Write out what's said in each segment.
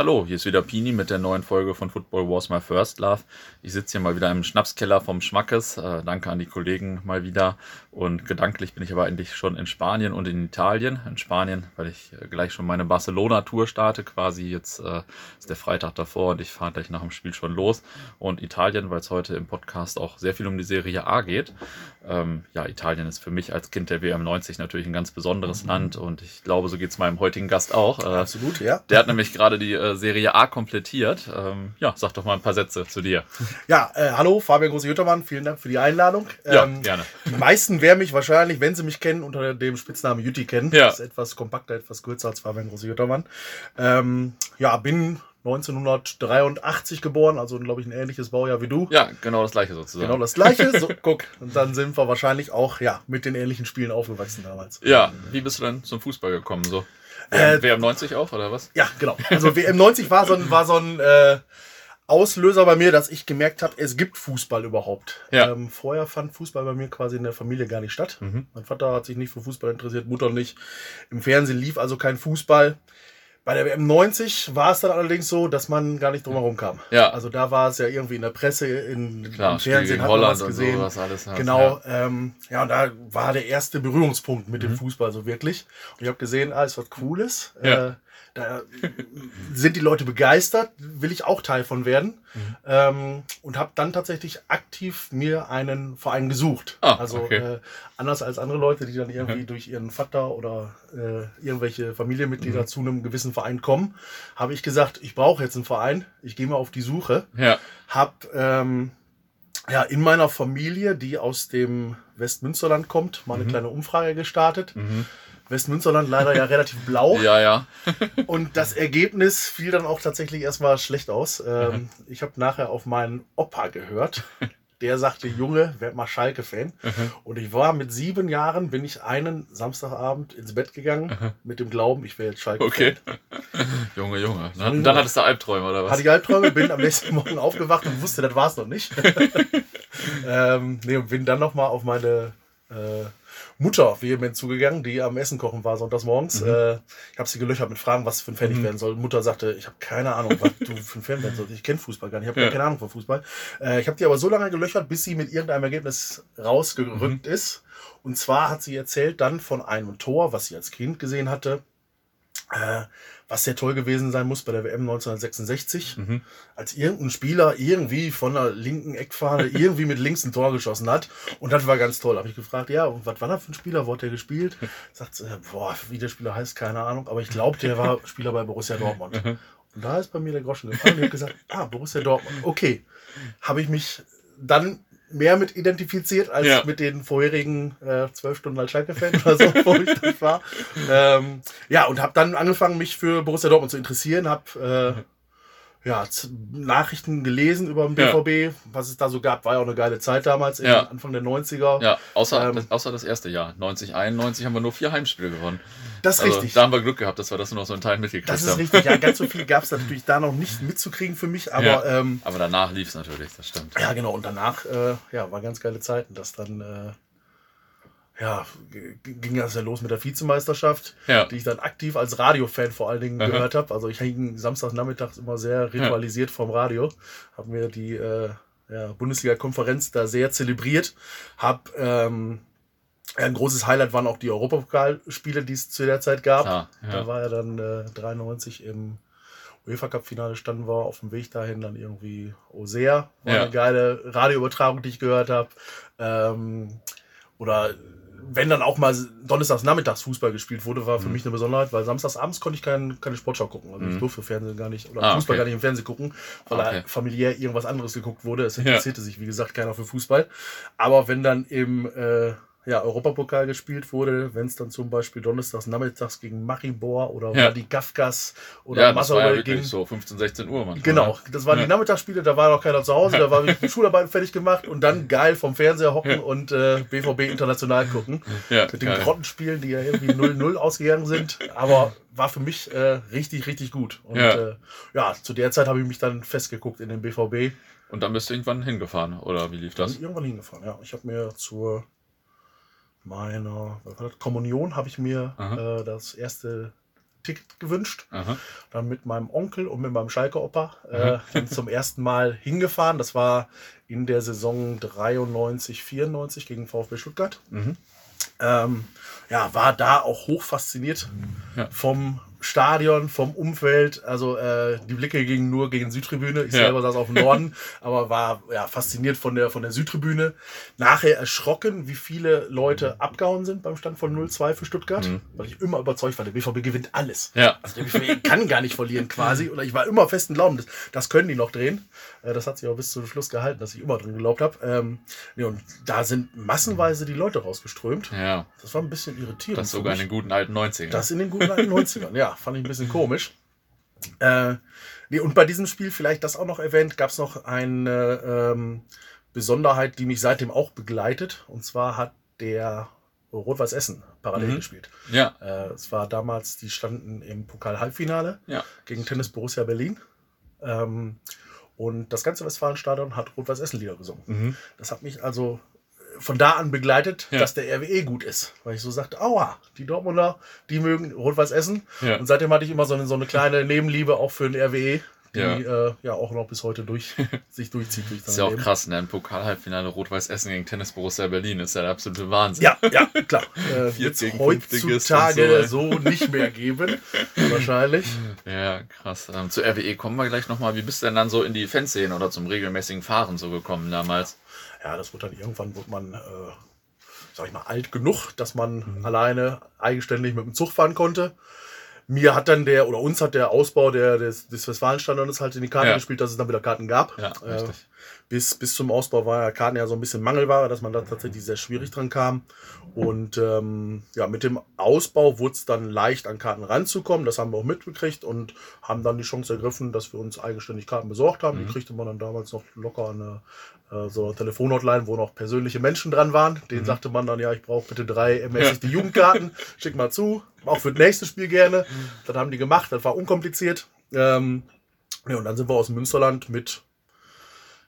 Hallo, hier ist wieder Pini mit der neuen Folge von Football Wars My First Love. Ich sitze hier mal wieder im Schnapskeller vom Schmackes. Äh, danke an die Kollegen mal wieder. Und gedanklich bin ich aber eigentlich schon in Spanien und in Italien. In Spanien, weil ich äh, gleich schon meine Barcelona-Tour starte. Quasi jetzt äh, ist der Freitag davor und ich fahre gleich nach dem Spiel schon los. Und Italien, weil es heute im Podcast auch sehr viel um die Serie A geht. Ähm, ja, Italien ist für mich als Kind der WM 90 natürlich ein ganz besonderes. Land und ich glaube, so geht es meinem heutigen Gast auch. Äh, Absolut, ja. Der hat nämlich gerade die äh, Serie A komplettiert. Ähm, ja, sag doch mal ein paar Sätze zu dir. Ja, äh, hallo, Fabian Große-Juttermann, vielen Dank für die Einladung. Ja, ähm, gerne. Die meisten werden mich wahrscheinlich, wenn sie mich kennen, unter dem Spitznamen Jutti kennen. Ja. Das ist etwas kompakter, etwas kürzer als Fabian Große-Juttermann. Ähm, ja, bin 1983 geboren, also glaube ich ein ähnliches Baujahr wie du. Ja, genau das gleiche sozusagen. Genau das gleiche. So, guck, und dann sind wir wahrscheinlich auch ja mit den ähnlichen Spielen aufgewachsen damals. Ja, wie bist du dann zum Fußball gekommen so? Äh, WM 90 auch, oder was? Ja, genau. Also WM 90 war so ein, war so ein äh, Auslöser bei mir, dass ich gemerkt habe, es gibt Fußball überhaupt. Ja. Ähm, vorher fand Fußball bei mir quasi in der Familie gar nicht statt. Mhm. Mein Vater hat sich nicht für Fußball interessiert, Mutter nicht. Im Fernsehen lief also kein Fußball. Bei der WM 90 war es dann allerdings so, dass man gar nicht drumherum kam. Ja. Also da war es ja irgendwie in der Presse, in, Klar, im Fernsehen hat man was gesehen. Und so, alles genau. Ja. Ähm, ja, und da war der erste Berührungspunkt mit mhm. dem Fußball so wirklich. Und ich habe gesehen, ah, ist was Cooles. Ja. Äh, da sind die Leute begeistert, will ich auch Teil von werden. Mhm. Ähm, und habe dann tatsächlich aktiv mir einen Verein gesucht. Ah, also okay. äh, anders als andere Leute, die dann irgendwie mhm. durch ihren Vater oder äh, irgendwelche Familienmitglieder mhm. zu einem gewissen Verein kommen, habe ich gesagt, ich brauche jetzt einen Verein, ich gehe mal auf die Suche. Ja. Hab ähm, ja, in meiner Familie, die aus dem Westmünsterland kommt, mal eine mhm. kleine Umfrage gestartet. Westmünsterland leider ja relativ blau. Ja, ja. und das Ergebnis fiel dann auch tatsächlich erstmal schlecht aus. Ähm, mhm. Ich habe nachher auf meinen Opa gehört. Der sagte, Junge, werd mal Schalke-Fan. Mhm. Und ich war mit sieben Jahren, bin ich einen Samstagabend ins Bett gegangen mhm. mit dem Glauben, ich wäre jetzt Schalke-Fan. Okay. Junge, Junge. Dann, dann hattest du Albträume, oder was? Hatte ich Albträume, bin am nächsten Morgen aufgewacht und wusste, das war es noch nicht. ähm, nee, und bin dann nochmal auf meine äh, Mutter vehement zugegangen, die am Essen kochen war sonntags morgens. Mhm. Äh, ich habe sie gelöchert mit Fragen, was für ein Fan ich mhm. werden soll. Mutter sagte, ich habe keine Ahnung, was du für ein Fan werden sollst. Ich kenne Fußball gar nicht, ich habe ja. keine Ahnung von Fußball. Äh, ich habe die aber so lange gelöchert, bis sie mit irgendeinem Ergebnis rausgerückt mhm. ist. Und zwar hat sie erzählt dann von einem Tor, was sie als Kind gesehen hatte, äh, was sehr toll gewesen sein muss bei der WM 1966, mhm. als irgendein Spieler irgendwie von der linken Eckfahne irgendwie mit links ein Tor geschossen hat. Und das war ganz toll. Habe ich gefragt, ja, und was war das für ein Spieler? Wo hat der gespielt? Sagt sie, boah, wie der Spieler heißt, keine Ahnung. Aber ich glaube, der war Spieler bei Borussia Dortmund. Mhm. Und da ist bei mir der Groschen gefallen. Ich habe gesagt, ah, Borussia Dortmund. Okay. Habe ich mich dann mehr mit identifiziert als ja. mit den vorherigen äh, zwölf Stunden als Schalke-Fan oder so, wo ich das war. Ähm, ja, und habe dann angefangen, mich für Borussia Dortmund zu interessieren, habe äh, ja, Nachrichten gelesen über den BVB, ja. was es da so gab, war ja auch eine geile Zeit damals, ja. Anfang der 90er. Ja, außer, ähm, das, außer das erste Jahr. 90, 91 haben wir nur vier Heimspiele gewonnen. Das ist also, richtig. Da haben wir Glück gehabt, dass wir das nur noch so in Teilen mitgekriegt haben. Das ist haben. richtig, ja, ganz so viel gab es natürlich da noch nicht mitzukriegen für mich, aber. Ja, ähm, aber danach lief es natürlich, das stimmt. Ja, genau, und danach, äh, ja, war ganz geile Zeiten, dass dann. Äh, ja, ging das ja los mit der Vizemeisterschaft, ja. die ich dann aktiv als Radiofan vor allen Dingen Aha. gehört habe. Also ich hing samstagnachmittags immer sehr ritualisiert ja. vom Radio, habe mir die äh, ja, Bundesliga-Konferenz da sehr zelebriert, habe ähm, ein großes Highlight waren auch die Europapokalspiele, die es zu der Zeit gab. Ja, da war er dann äh, 93 im UEFA Cup Finale standen wir auf dem Weg dahin dann irgendwie Osea, war eine geile Radioübertragung, die ich gehört habe. Ähm, oder wenn dann auch mal donnerstags nachmittags Fußball gespielt wurde, war für mhm. mich eine Besonderheit, weil samstags abends konnte ich kein, keine Sportschau gucken. Also mhm. ich durfte Fernsehen gar nicht oder ah, Fußball okay. gar nicht im Fernsehen gucken, weil okay. familiär irgendwas anderes geguckt wurde. Es interessierte ja. sich, wie gesagt, keiner für Fußball. Aber wenn dann im äh, ja, Europapokal gespielt wurde, wenn es dann zum Beispiel donnerstags nachmittags gegen Maribor oder ja. die Gafkas oder ja, das war ja ging. so 15, 16 Uhr manchmal. Genau, ne? das waren ja. die Nachmittagsspiele, da war noch keiner zu Hause, da war die Schularbeiten fertig gemacht und dann geil vom Fernseher hocken ja. und äh, BVB international gucken. Ja, mit den Grottenspielen, die ja irgendwie 0-0 ausgegangen sind, aber war für mich äh, richtig, richtig gut. Und ja, äh, ja zu der Zeit habe ich mich dann festgeguckt in den BVB. Und dann bist du irgendwann hingefahren, oder wie lief das? Irgendwann hingefahren, ja. Ich habe mir zur meiner Kommunion habe ich mir äh, das erste Ticket gewünscht. Aha. Dann mit meinem Onkel und mit meinem Schalke-Opa äh, zum ersten Mal hingefahren. Das war in der Saison 93, 94 gegen VfB Stuttgart. Mhm. Ähm, ja, war da auch hoch fasziniert ja. vom Stadion, vom Umfeld. Also äh, die Blicke gingen nur gegen Südtribüne. Ich ja. selber saß auf dem Norden, aber war ja fasziniert von der, von der Südtribüne. Nachher erschrocken, wie viele Leute abgehauen sind beim Stand von 0-2 für Stuttgart, mhm. weil ich immer überzeugt war, der BVB gewinnt alles. Ja. Also der BVB kann gar nicht verlieren quasi. Und ich war immer festen Glauben, das, das können die noch drehen. Äh, das hat sich auch bis zum Schluss gehalten, dass ich immer drin geglaubt habe. Ähm, nee, und da sind massenweise die Leute rausgeströmt. Ja. Das war ein bisschen irritierend. Das sogar in den guten alten 90ern. Das in den guten alten 90ern, ja fand ich ein bisschen komisch. Äh, nee, und bei diesem Spiel, vielleicht das auch noch erwähnt, gab es noch eine ähm, Besonderheit, die mich seitdem auch begleitet. Und zwar hat der Rot-Weiß Essen parallel mhm. gespielt. Ja. Äh, es war damals, die standen im Pokal-Halbfinale ja. gegen Tennis Borussia Berlin. Ähm, und das ganze Westfalenstadion hat Rot-Weiß Essen Lieder gesungen. Mhm. Das hat mich also von da an begleitet, ja. dass der RWE gut ist. Weil ich so sagte, aua, die Dortmunder, die mögen Rot-Weiß essen. Ja. Und seitdem hatte ich immer so eine, so eine kleine Nebenliebe auch für den RWE, die ja, äh, ja auch noch bis heute durch, sich durchzieht. Durch ist ja auch Leben. krass, ne? Ein Pokalhalbfinale Rot-Weiß Essen gegen Tennis Borussia Berlin ist ja der absolute Wahnsinn. Ja, ja, klar. Äh, Wird heutzutage so. so. nicht mehr geben, wahrscheinlich. Ja, krass. Ähm, zu RWE kommen wir gleich nochmal. Wie bist du denn dann so in die Fanszene oder zum regelmäßigen Fahren so gekommen damals? Ja, das wird dann irgendwann, wird man, äh, sag ich mal, alt genug, dass man mhm. alleine eigenständig mit dem Zug fahren konnte. Mir hat dann der, oder uns hat der Ausbau der, des, des Westfalenstadions halt in die Karten ja. gespielt, dass es dann wieder Karten gab. Ja, äh, bis, bis zum Ausbau war ja Karten ja so ein bisschen Mangelware, dass man da tatsächlich sehr schwierig dran kam. Und ähm, ja, mit dem Ausbau wurde es dann leicht an Karten ranzukommen. Das haben wir auch mitgekriegt und haben dann die Chance ergriffen, dass wir uns eigenständig Karten besorgt haben. Mhm. Die kriegte man dann damals noch locker eine, äh, so eine Telefonhotline, wo noch persönliche Menschen dran waren. Den mhm. sagte man dann, ja, ich brauche bitte drei die Jugendkarten, schick mal zu, auch für das nächste Spiel gerne. Das haben die gemacht, das war unkompliziert. Ähm, ja, und dann sind wir aus Münsterland mit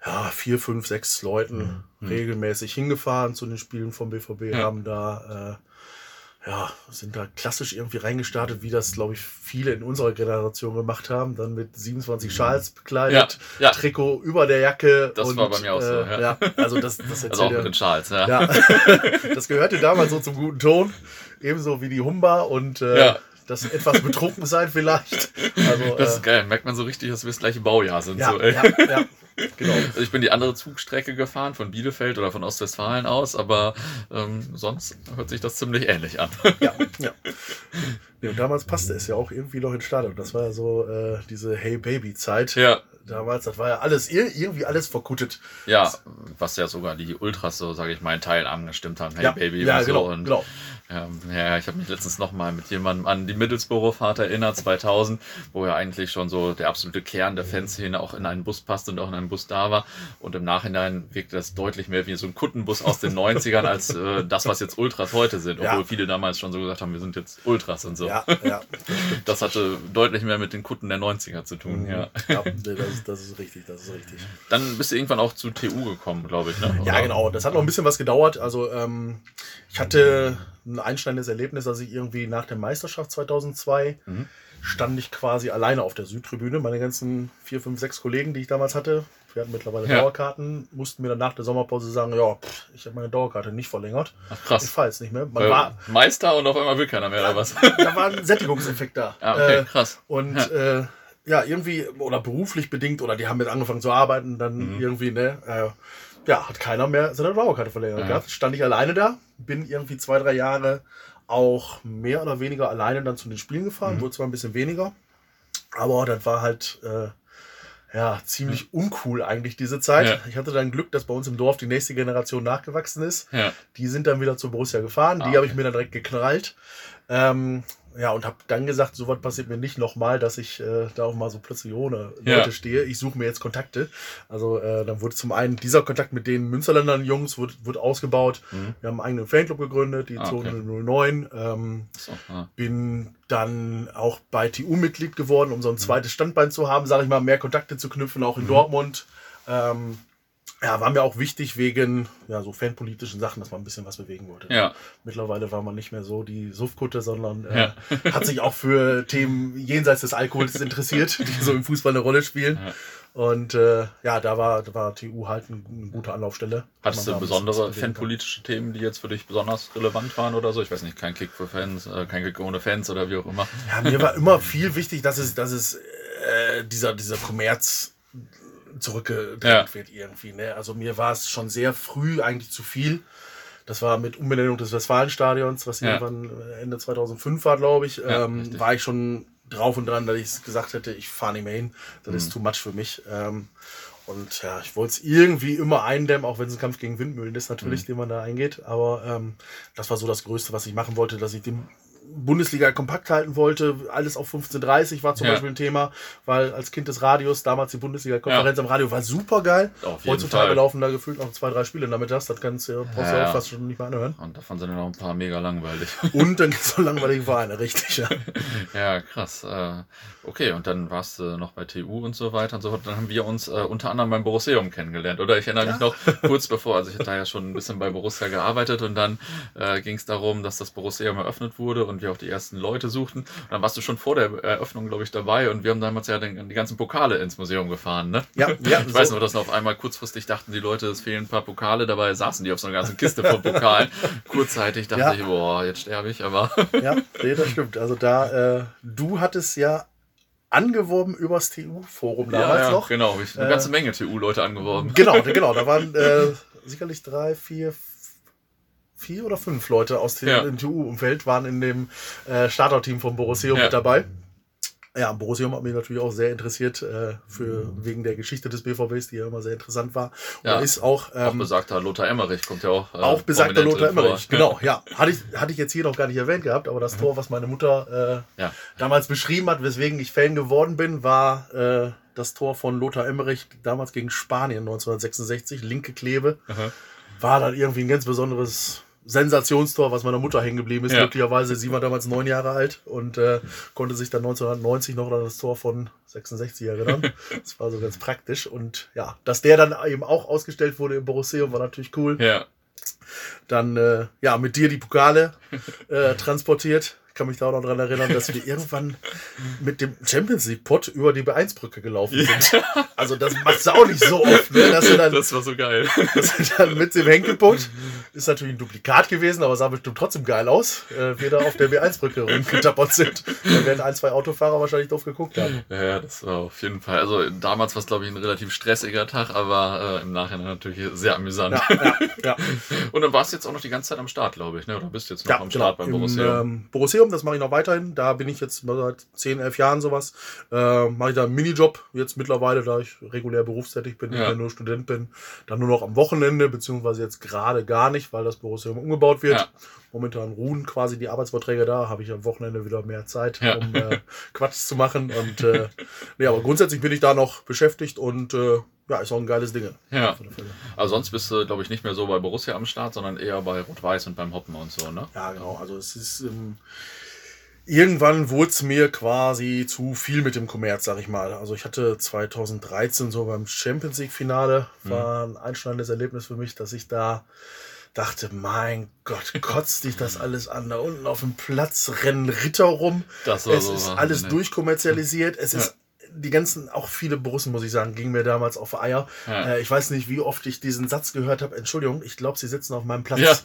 ja, vier, fünf, sechs Leuten mhm. regelmäßig hingefahren zu den Spielen vom BVB, ja. haben da äh, ja, sind da klassisch irgendwie reingestartet, wie das, glaube ich, viele in unserer Generation gemacht haben. Dann mit 27 mhm. Schals bekleidet, ja, ja. Trikot über der Jacke. Das und, war bei mir auch so, äh, ja. Also das, das also auch mit den Schals, ja. ja. das gehörte damals so zum guten Ton. Ebenso wie die Humba und äh, das etwas betrunken sein vielleicht. Also, das ist äh, geil. Merkt man so richtig, dass wir das gleiche Baujahr sind. Ja, so, ja, ja. Genau. Also ich bin die andere Zugstrecke gefahren von Bielefeld oder von Ostwestfalen aus, aber ähm, sonst hört sich das ziemlich ähnlich an. Ja, ja. und damals passte es ja auch irgendwie noch ins Stadion. Das war ja so äh, diese Hey Baby Zeit. Ja. Damals, das war ja alles irgendwie alles verkuttet. Ja, was ja sogar die Ultras so, sage ich mal, in Teil angestimmt haben. Hey ja, Baby ja, und genau, so. Und genau. Ähm, ja, ich habe mich letztens nochmal mit jemandem an die Middlesbrough-Fahrt erinnert, 2000, wo ja eigentlich schon so der absolute Kern der Fanszene auch in einen Bus passte und auch in einen Bus da war. Und im Nachhinein wirkte das deutlich mehr wie so ein Kuttenbus aus den 90ern als äh, das, was jetzt Ultras heute sind. Obwohl ja. viele damals schon so gesagt haben, wir sind jetzt Ultras und so. Ja, ja. Das, das hatte deutlich mehr mit den Kutten der 90er zu tun, mhm. ja. ja das, ist, das ist richtig, das ist richtig. Dann bist du irgendwann auch zu TU gekommen, glaube ich, ne? Ja, genau. Das hat noch ein bisschen was gedauert. Also ähm, ich hatte ein einschneidendes Erlebnis, dass ich irgendwie nach der Meisterschaft 2002 mhm. stand ich quasi alleine auf der Südtribüne. Meine ganzen vier, fünf, sechs Kollegen, die ich damals hatte, wir hatten mittlerweile ja. Dauerkarten, mussten mir dann nach der Sommerpause sagen, ja, pff, ich habe meine Dauerkarte nicht verlängert. Ach, krass. Ich fahre jetzt nicht mehr. Man war, Meister und auf einmal will keiner mehr, oder was? Da war ein Sättigungseffekt da. Ah, okay, äh, krass. Und ja. Äh, ja. irgendwie, oder beruflich bedingt, oder die haben jetzt angefangen zu arbeiten, dann mhm. irgendwie, ne, äh, ja, hat keiner mehr seine Dauerkarte verlängert ja. gehabt. Stand ich alleine da, bin irgendwie zwei, drei Jahre auch mehr oder weniger alleine dann zu den Spielen gefahren, mhm. wurde zwar ein bisschen weniger, aber das war halt äh, ja ziemlich mhm. uncool eigentlich diese Zeit. Ja. Ich hatte dann Glück, dass bei uns im Dorf die nächste Generation nachgewachsen ist. Ja. Die sind dann wieder zu Borussia gefahren, ah, die habe ich mir dann direkt geknallt. Ähm, ja, und habe dann gesagt, sowas passiert mir nicht nochmal, dass ich äh, da auch mal so plötzlich ohne ja. Leute stehe. Ich suche mir jetzt Kontakte. Also äh, dann wurde zum einen dieser Kontakt mit den Münsterländern Jungs wird, wird ausgebaut. Mhm. Wir haben einen eigenen Fanclub gegründet, die ah, Zone okay. 09. Ähm, so, ah. Bin dann auch bei TU Mitglied geworden, um so ein mhm. zweites Standbein zu haben, sage ich mal, mehr Kontakte zu knüpfen, auch in mhm. Dortmund. Ähm, ja, war mir auch wichtig wegen ja, so fanpolitischen Sachen, dass man ein bisschen was bewegen wollte. Ja. Mittlerweile war man nicht mehr so die Suffkutte, sondern äh, ja. hat sich auch für Themen jenseits des Alkohols interessiert, die so im Fußball eine Rolle spielen. Ja. Und äh, ja, da war, da war TU halt eine, gute Anlaufstelle. Hattest du besondere fanpolitische Themen, die jetzt für dich besonders relevant waren oder so? Ich weiß nicht, kein Kick für Fans, äh, kein Kick ohne Fans oder wie auch immer. Ja, mir war immer viel wichtig, dass es, dass es äh, dieser, dieser Kommerz zurückgedrängt ja. wird irgendwie. Ne? Also mir war es schon sehr früh eigentlich zu viel. Das war mit Umbenennung des Westfalenstadions, was ja. irgendwann Ende 2005 war, glaube ich, ja, ähm, war ich schon drauf und dran, dass ich gesagt hätte, ich fahre nicht mehr hin. Das mhm. ist too much für mich. Ähm, und ja, ich wollte es irgendwie immer eindämmen, auch wenn es ein Kampf gegen Windmühlen ist, natürlich, mhm. den man da eingeht. Aber ähm, das war so das Größte, was ich machen wollte, dass ich dem Bundesliga kompakt halten wollte. Alles auf 15.30 war zum ja. Beispiel ein Thema, weil als Kind des Radios damals die Bundesliga-Konferenz ja. am Radio war super geil. Heutzutage Fall. laufen da gefühlt noch zwei, drei Spiele damit das. Das kannst du ja, ja. fast schon nicht mehr anhören. Und davon sind ja noch ein paar mega langweilig. Und dann gibt es noch langweilige Vereine, richtig, ja. ja, krass. Äh, okay, und dann warst du noch bei TU und so weiter und so fort. Dann haben wir uns äh, unter anderem beim Borussium kennengelernt. Oder ich erinnere mich noch kurz bevor, also ich hatte da ja schon ein bisschen bei Borussia gearbeitet und dann äh, ging es darum, dass das Borussium eröffnet wurde und wir auch die ersten Leute suchten. Und dann warst du schon vor der Eröffnung, glaube ich, dabei und wir haben damals ja den, die ganzen Pokale ins Museum gefahren, ne? Ja, ja. Ich so. weiß noch, dass auf einmal kurzfristig dachten die Leute, es fehlen ein paar Pokale, dabei saßen die auf so einer ganzen Kiste von Pokalen. Kurzzeitig dachte ja. ich, boah, jetzt sterbe ich, aber. ja, nee, das stimmt. Also da, äh, du hattest ja angeworben übers TU-Forum damals ja, ja, noch. Genau, ich eine äh, ganze Menge TU-Leute angeworben. Genau, genau, da waren äh, sicherlich drei, vier, vier oder fünf Leute aus dem, ja. TU-Umfeld waren in dem äh, Starter-Team von Borussia ja. mit dabei. Ja, Borussium hat mich natürlich auch sehr interessiert, äh, für, wegen der Geschichte des BVBs, die ja immer sehr interessant war. Und ja, ist auch, ähm, auch besagter Lothar Emmerich kommt ja auch. Äh, auch besagter Lothar Emmerich, genau, ja. Hatte ich, hatte ich jetzt hier noch gar nicht erwähnt gehabt, aber das mhm. Tor, was meine Mutter äh, ja. damals beschrieben hat, weswegen ich Fan geworden bin, war äh, das Tor von Lothar Emmerich damals gegen Spanien 1966, linke Klebe. Mhm. War dann irgendwie ein ganz besonderes Sensationstor, was meiner Mutter hängen geblieben ist. Ja. Glücklicherweise, sie war damals neun Jahre alt und äh, konnte sich dann 1990 noch an das Tor von 66 erinnern. das war so ganz praktisch. Und ja, dass der dann eben auch ausgestellt wurde im Borusseum, war natürlich cool. Ja. Dann, äh, ja, mit dir die Pokale äh, transportiert. Ich kann mich da auch noch dran erinnern, dass wir irgendwann mit dem Champions League Pot über die B1-Brücke gelaufen sind. Ja. Also das macht du auch nicht so oft. Ne? Dass du dann, das war so geil. Dass du dann mit dem Henkelpunkt, ist natürlich ein Duplikat gewesen, aber sah bestimmt trotzdem geil aus, äh, wir da auf der B1-Brücke rumgetappert sind. Da werden ein, zwei Autofahrer wahrscheinlich doof geguckt haben. Ja, das war auf jeden Fall. Also damals war es, glaube ich, ein relativ stressiger Tag, aber äh, im Nachhinein natürlich sehr amüsant. Ja, ja, ja. Und dann warst du jetzt auch noch die ganze Zeit am Start, glaube ich, ne? oder bist du jetzt noch am Start genau. beim Borussia? Im, ähm, Borussia Museum, das mache ich noch weiterhin. Da bin ich jetzt seit 10, 11 Jahren sowas. Äh, mache ich da einen Minijob jetzt mittlerweile, da ich regulär berufstätig bin, ja. nur Student bin. Dann nur noch am Wochenende, beziehungsweise jetzt gerade gar nicht, weil das Museum umgebaut wird. Ja. Momentan ruhen quasi die Arbeitsverträge da, habe ich am Wochenende wieder mehr Zeit, ja. um äh, Quatsch zu machen. Und äh, nee, aber grundsätzlich bin ich da noch beschäftigt und äh, ja, ist auch ein geiles Ding. Ja. Also sonst bist du, glaube ich, nicht mehr so bei Borussia am Start, sondern eher bei Rot-Weiß und beim Hoppen und so, ne? Ja, genau. Also es ist ähm, irgendwann wurde es mir quasi zu viel mit dem Kommerz, sag ich mal. Also ich hatte 2013 so beim Champions League Finale, mhm. war ein einschneidendes Erlebnis für mich, dass ich da dachte, mein Gott, kotzt dich das alles an. Da unten auf dem Platz rennen Ritter rum. Das es so ist alles ne? durchkommerzialisiert. Es ja. ist die ganzen, auch viele Borussen, muss ich sagen, gingen mir damals auf Eier. Ja. Äh, ich weiß nicht, wie oft ich diesen Satz gehört habe. Entschuldigung, ich glaube, sie sitzen auf meinem Platz. Ja.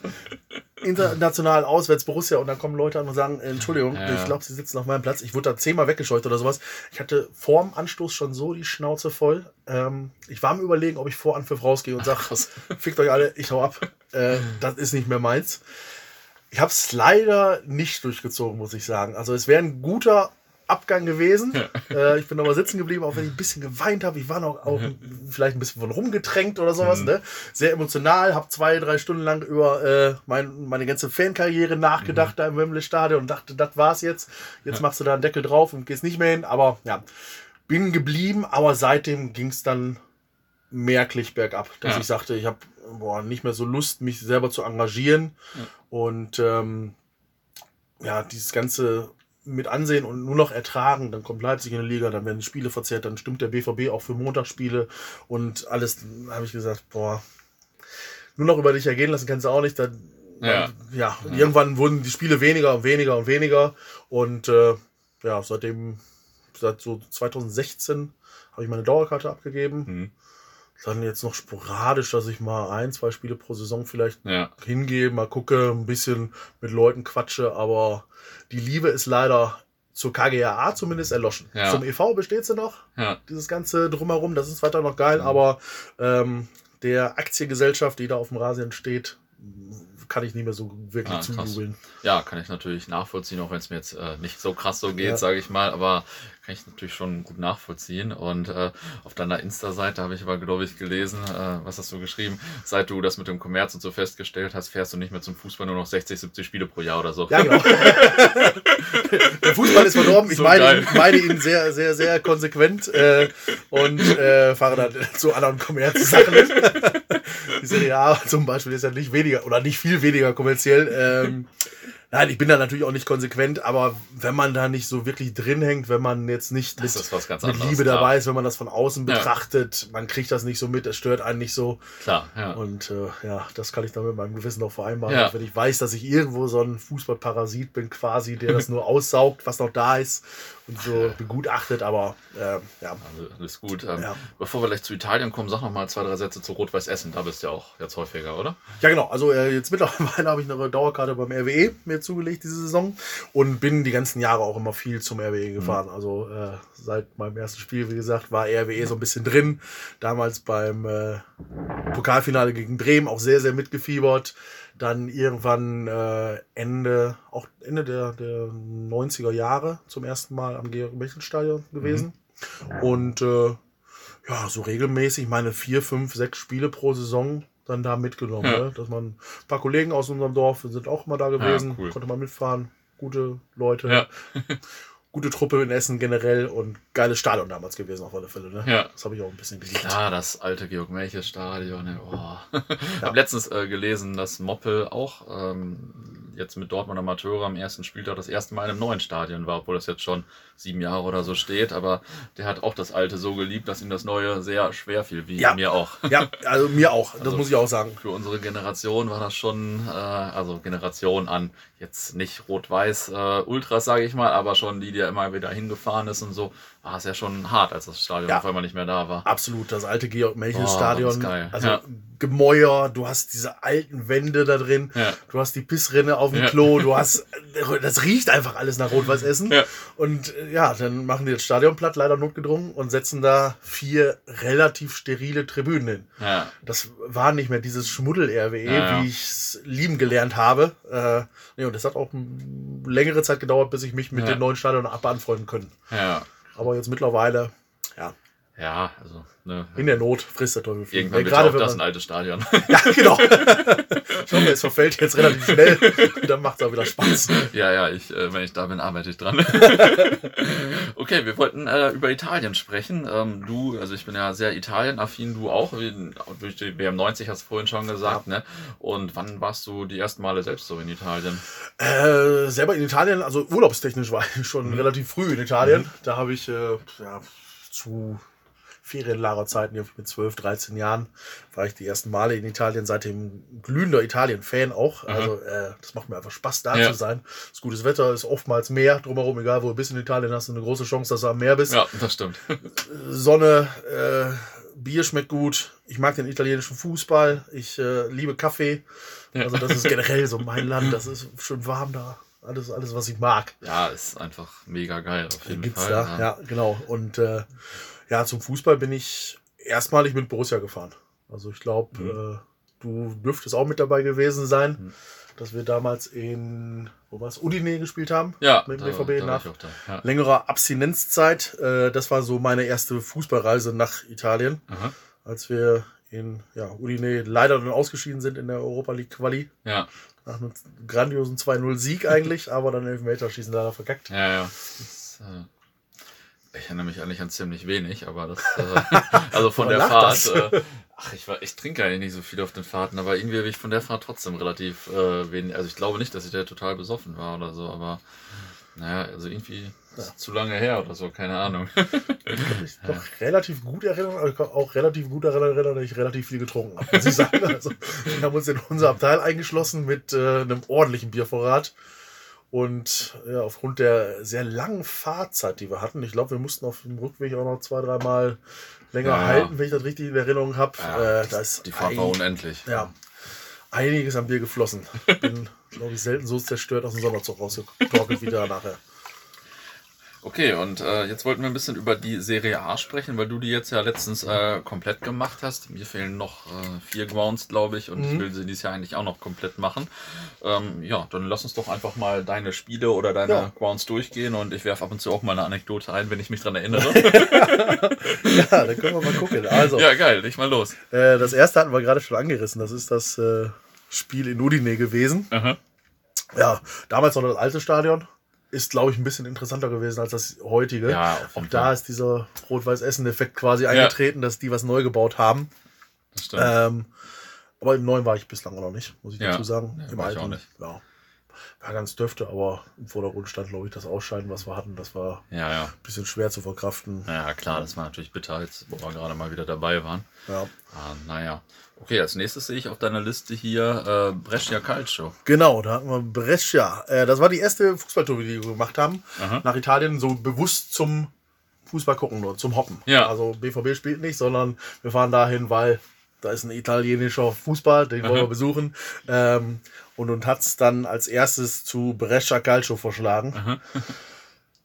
International auswärts Borussia und dann kommen Leute an und sagen, Entschuldigung, ja. ich glaube, sie sitzen auf meinem Platz. Ich wurde da zehnmal weggescheucht oder sowas. Ich hatte vorm Anstoß schon so die Schnauze voll. Ähm, ich war am überlegen, ob ich vor Anpfiff rausgehe und sage, fickt euch alle, ich hau ab. Äh, das ist nicht mehr meins. Ich habe es leider nicht durchgezogen, muss ich sagen. Also es wäre ein guter Abgang gewesen. äh, ich bin aber sitzen geblieben, auch wenn ich ein bisschen geweint habe. Ich war noch auch vielleicht ein bisschen von rumgetränkt oder sowas. Mhm. Ne? Sehr emotional, habe zwei, drei Stunden lang über äh, mein, meine ganze Fankarriere nachgedacht mhm. da im Wembley Stadion und dachte, das war's jetzt. Jetzt machst du da einen Deckel drauf und gehst nicht mehr hin. Aber ja, bin geblieben, aber seitdem ging es dann merklich bergab, dass ja. ich sagte, ich habe nicht mehr so Lust, mich selber zu engagieren. Ja. Und ähm, ja, dieses ganze mit ansehen und nur noch ertragen. Dann kommt Leipzig in die Liga, dann werden Spiele verzerrt, dann stimmt der BVB auch für Montagsspiele und alles. habe ich gesagt, boah, nur noch über dich ergehen lassen kannst du auch nicht. Dann, ja. ja, ja. irgendwann wurden die Spiele weniger und weniger und weniger und äh, ja, seitdem, seit so 2016 habe ich meine Dauerkarte abgegeben. Mhm. Dann jetzt noch sporadisch, dass ich mal ein, zwei Spiele pro Saison vielleicht ja. hingehe, mal gucke, ein bisschen mit Leuten quatsche, aber die Liebe ist leider zur KGAA zumindest erloschen. Ja. Zum EV besteht sie noch. Ja. Dieses ganze Drumherum, das ist weiter noch geil, aber ähm, der Aktiengesellschaft, die da auf dem Rasen steht, kann ich nicht mehr so wirklich ah, zujubeln. Ja, kann ich natürlich nachvollziehen, auch wenn es mir jetzt äh, nicht so krass so geht, ja. sage ich mal, aber kann ich natürlich schon gut nachvollziehen. Und äh, auf deiner Insta-Seite habe ich aber, glaube ich, gelesen, äh, was hast du geschrieben? Seit du das mit dem Kommerz und so festgestellt hast, fährst du nicht mehr zum Fußball nur noch 60, 70 Spiele pro Jahr oder so. Ja, genau. Der Fußball ist verdorben. Ich so meine, meine, ihn sehr, sehr, sehr konsequent äh, und äh, fahre dann zu anderen Kommerzsachen. Die Serie A zum Beispiel ist ja nicht weniger oder nicht viel weniger kommerziell. Ähm, Nein, ich bin da natürlich auch nicht konsequent, aber wenn man da nicht so wirklich drin hängt, wenn man jetzt nicht mit, mit anderes, Liebe klar. dabei ist, wenn man das von außen betrachtet, ja. man kriegt das nicht so mit, es stört einen nicht so. Klar, ja. Und äh, ja, das kann ich dann mit meinem Gewissen auch vereinbaren. Ja. Wenn ich weiß, dass ich irgendwo so ein Fußballparasit bin, quasi, der das nur aussaugt, was noch da ist und so begutachtet, aber äh, ja. Also, alles gut. Ähm, ja. Bevor wir gleich zu Italien kommen, sag noch mal zwei, drei Sätze zu Rot-Weiß Essen. Da bist du ja auch jetzt häufiger, oder? Ja, genau. Also äh, jetzt mittlerweile habe ich eine Dauerkarte beim RWE mir zugelegt diese Saison und bin die ganzen Jahre auch immer viel zum RWE gefahren. Mhm. Also äh, seit meinem ersten Spiel, wie gesagt, war RWE so ein bisschen drin. Damals beim äh, Pokalfinale gegen Bremen auch sehr, sehr mitgefiebert dann irgendwann äh, Ende, auch Ende der, der 90er Jahre zum ersten Mal am Georg-Bechtel-Stadion gewesen. Mhm. Und äh, ja, so regelmäßig meine vier, fünf, sechs Spiele pro Saison dann da mitgenommen. Ja. Ne? Dass man ein paar Kollegen aus unserem Dorf sind auch immer da gewesen, ja, cool. konnte man mitfahren. Gute Leute. Ja. gute Truppe in Essen generell und geiles Stadion damals gewesen auf alle Fälle. Ne? Ja. Das habe ich auch ein bisschen geliebt. Ja, das alte Georg Melches Stadion. Oh. Ich habe letztens äh, gelesen, dass Moppel auch ähm, jetzt mit Dortmund Amateure am ersten Spieltag das erste Mal in einem neuen Stadion war, obwohl das jetzt schon sieben Jahre oder so steht. Aber der hat auch das alte so geliebt, dass ihm das neue sehr schwer fiel, wie ja. mir auch. Ja, also mir auch. Das also muss ich auch sagen. Für unsere Generation war das schon, äh, also Generation an jetzt nicht rot-weiß äh, Ultras, sage ich mal, aber schon die, die ja immer wieder hingefahren ist und so, war es ja schon hart, als das Stadion ja. auf einmal nicht mehr da war. Absolut, das alte Georg Melchels oh. Also ja. Gemäuer, du hast diese alten Wände da drin, ja. du hast die Pissrinne auf dem Klo, du hast, das riecht einfach alles nach Rot-Weiß Essen. Und äh, ja, dann machen die das Stadion platt, leider notgedrungen, und setzen da vier relativ sterile Tribünen hin. Das war nicht mehr dieses Schmuddel-RWE, wie ich es lieben gelernt habe. Äh, nee, und das hat auch längere Zeit gedauert, bis ich mich mit dem neuen Stadion ab anfreunden können. Ja. Aber jetzt mittlerweile, ja. Also. Ne, In der Not frisst der Teufel viel. Irgendwann wird gerade auch das ein altes Stadion. ja, genau. Schau mal, es verfällt jetzt relativ schnell. Dann macht es auch wieder Spaß. Ja, ja, ich, äh, wenn ich da bin, arbeite ich dran. okay, wir wollten äh, über Italien sprechen. Ähm, du, also ich bin ja sehr Italien-affin, du auch. Durch die WM90 hast du vorhin schon gesagt, ja. ne? Und wann warst du die ersten Male selbst so in Italien? Äh, selber in Italien, also urlaubstechnisch war ich schon mhm. relativ früh in Italien. Mhm. Da habe ich äh, ja, zu Ferienlagerzeiten mit 12, 13 Jahren war ich die ersten Male in Italien, seitdem glühender Italien-Fan auch. Aha. Also äh, das macht mir einfach Spaß, da ja. zu sein. Das gutes Wetter ist oftmals Meer drumherum, egal wo du bist in Italien, hast du eine große Chance, dass du am Meer bist. Ja, das stimmt. Sonne, äh, Bier schmeckt gut. Ich mag den italienischen Fußball. Ich äh, liebe Kaffee. Ja. Also das ist generell so mein Land. Das ist schön warm da. Alles, alles, was ich mag. Ja, ist einfach mega geil auf jeden Gibt's Fall. Da, ja. ja, genau. Und äh, ja, zum Fußball bin ich erstmalig mit Borussia gefahren. Also ich glaube, mhm. äh, du dürftest auch mit dabei gewesen sein, mhm. dass wir damals in, wo war es, Udine gespielt haben. Ja, mit dem BVB nach ja. längerer Abstinenzzeit. Äh, das war so meine erste Fußballreise nach Italien, Aha. als wir in ja, Udine leider dann ausgeschieden sind in der Europa League Quali. Ja. Nach einem grandiosen 2-0 Sieg eigentlich, aber dann Elfmeterschießen leider verkackt. Ja, ja. Das, äh ich erinnere mich eigentlich an ziemlich wenig, aber das, äh, also von der Fahrt. Äh, ach, ich, war, ich trinke eigentlich nicht so viel auf den Fahrten, aber irgendwie habe ich von der Fahrt trotzdem relativ äh, wenig. Also ich glaube nicht, dass ich da total besoffen war oder so, aber Naja, also irgendwie ja. zu lange her oder so, keine Ahnung. ich kann mich doch relativ gut erinnern, aber ich kann auch relativ gut daran erinnern, dass ich relativ viel getrunken habe, muss ich sagen. Also, wir haben uns in unser Abteil eingeschlossen mit äh, einem ordentlichen Biervorrat. Und ja, aufgrund der sehr langen Fahrzeit, die wir hatten, ich glaube, wir mussten auf dem Rückweg auch noch zwei, dreimal länger ja. halten, wenn ich das richtig in Erinnerung habe. Ja, äh, die Fahrt war unendlich. Ja, einiges an Bier geflossen. Bin, glaube ich, selten so zerstört aus dem Sommerzug rausgetorkelt wie da nachher. Okay, und äh, jetzt wollten wir ein bisschen über die Serie A sprechen, weil du die jetzt ja letztens äh, komplett gemacht hast. Mir fehlen noch äh, vier Grounds, glaube ich, und mhm. ich will sie dieses Jahr eigentlich auch noch komplett machen. Ähm, ja, dann lass uns doch einfach mal deine Spiele oder deine ja. Grounds durchgehen und ich werfe ab und zu auch mal eine Anekdote ein, wenn ich mich daran erinnere. ja, dann können wir mal gucken. Also, ja, geil, leg mal los. Äh, das erste hatten wir gerade schon angerissen. Das ist das äh, Spiel in Udine gewesen. Aha. Ja, damals noch das alte Stadion ist, glaube ich, ein bisschen interessanter gewesen als das heutige. Ja, Auch da ist dieser Rot-Weiß-Essen-Effekt quasi eingetreten, ja. dass die was neu gebaut haben. Das stimmt. Ähm, aber im neuen war ich bislang noch nicht, muss ich ja. dazu sagen. Ja, Im alten, auch nicht. Ja. War ganz dürfte, aber im Vordergrund stand, glaube ich, das Ausscheiden, was wir hatten. Das war ja, ja. ein bisschen schwer zu verkraften. Ja, klar, das war natürlich bitter, jetzt, wo wir gerade mal wieder dabei waren. Ja. Ah, naja. Okay, als nächstes sehe ich auf deiner Liste hier äh, Brescia Calcio. Genau, da hatten wir Brescia. Äh, das war die erste Fußballtour, die wir gemacht haben. Aha. Nach Italien, so bewusst zum Fußball gucken nur, zum Hoppen. Ja. Also BVB spielt nicht, sondern wir fahren dahin, weil da ist ein italienischer Fußball, den wollen wir besuchen. Ähm, und und hat es dann als erstes zu Brescia Calcio verschlagen. Aha.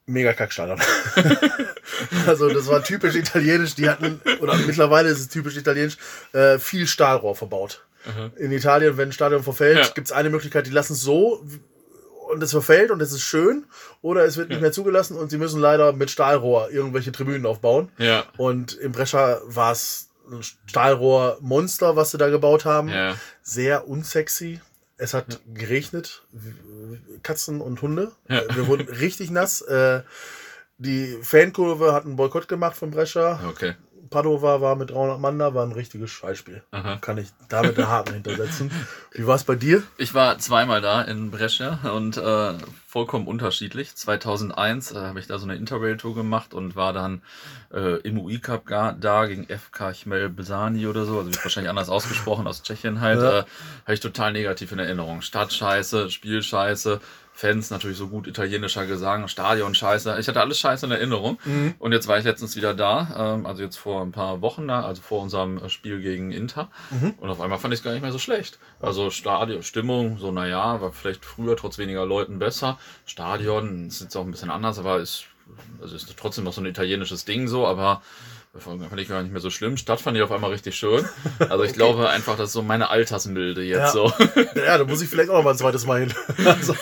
Mega Kackstadion. also das war typisch italienisch. Die hatten, oder mittlerweile ist es typisch italienisch, äh, viel Stahlrohr verbaut. Mhm. In Italien, wenn ein Stadion verfällt, ja. gibt es eine Möglichkeit, die lassen es so und es verfällt und es ist schön oder es wird nicht mehr zugelassen und sie müssen leider mit Stahlrohr irgendwelche Tribünen aufbauen. Ja. Und im Brescia war es Stahlrohr-Monster, was sie da gebaut haben. Ja. Sehr unsexy. Es hat geregnet, Katzen und Hunde. Ja. Wir wurden richtig nass. Äh, die Fankurve hat einen Boykott gemacht von Brescia. Okay. Padova war mit 300 Mann da, war ein richtiges Scheißspiel. Aha. Kann ich damit einen Haken hintersetzen. Wie war es bei dir? Ich war zweimal da in Brescia und äh, vollkommen unterschiedlich. 2001 äh, habe ich da so eine Interrail-Tour gemacht und war dann äh, im UI-Cup da gegen FK Chmel Besani oder so, also wird wahrscheinlich anders ausgesprochen, aus Tschechien halt. Ja. Äh, habe ich total negativ in Erinnerung. Stadt scheiße, Spiel scheiße, Fans natürlich so gut italienischer Gesang, Stadion scheiße. Ich hatte alles scheiße in Erinnerung. Mhm. Und jetzt war ich letztens wieder da, ähm, also jetzt vor ein paar Wochen da, also vor unserem Spiel gegen Inter. Mhm. Und auf einmal fand ich es gar nicht mehr so schlecht. Also Stadion, Stimmung, so naja, war vielleicht früher trotz weniger Leuten besser. Stadion ist jetzt auch ein bisschen anders, aber ist, also ist trotzdem noch so ein italienisches Ding so, aber fand ich gar nicht mehr so schlimm. Stadt fand ich auf einmal richtig schön. Also ich okay. glaube einfach, das ist so meine Altersmilde jetzt ja. so. Ja, da muss ich vielleicht auch noch mal ein zweites Mal hin. Also,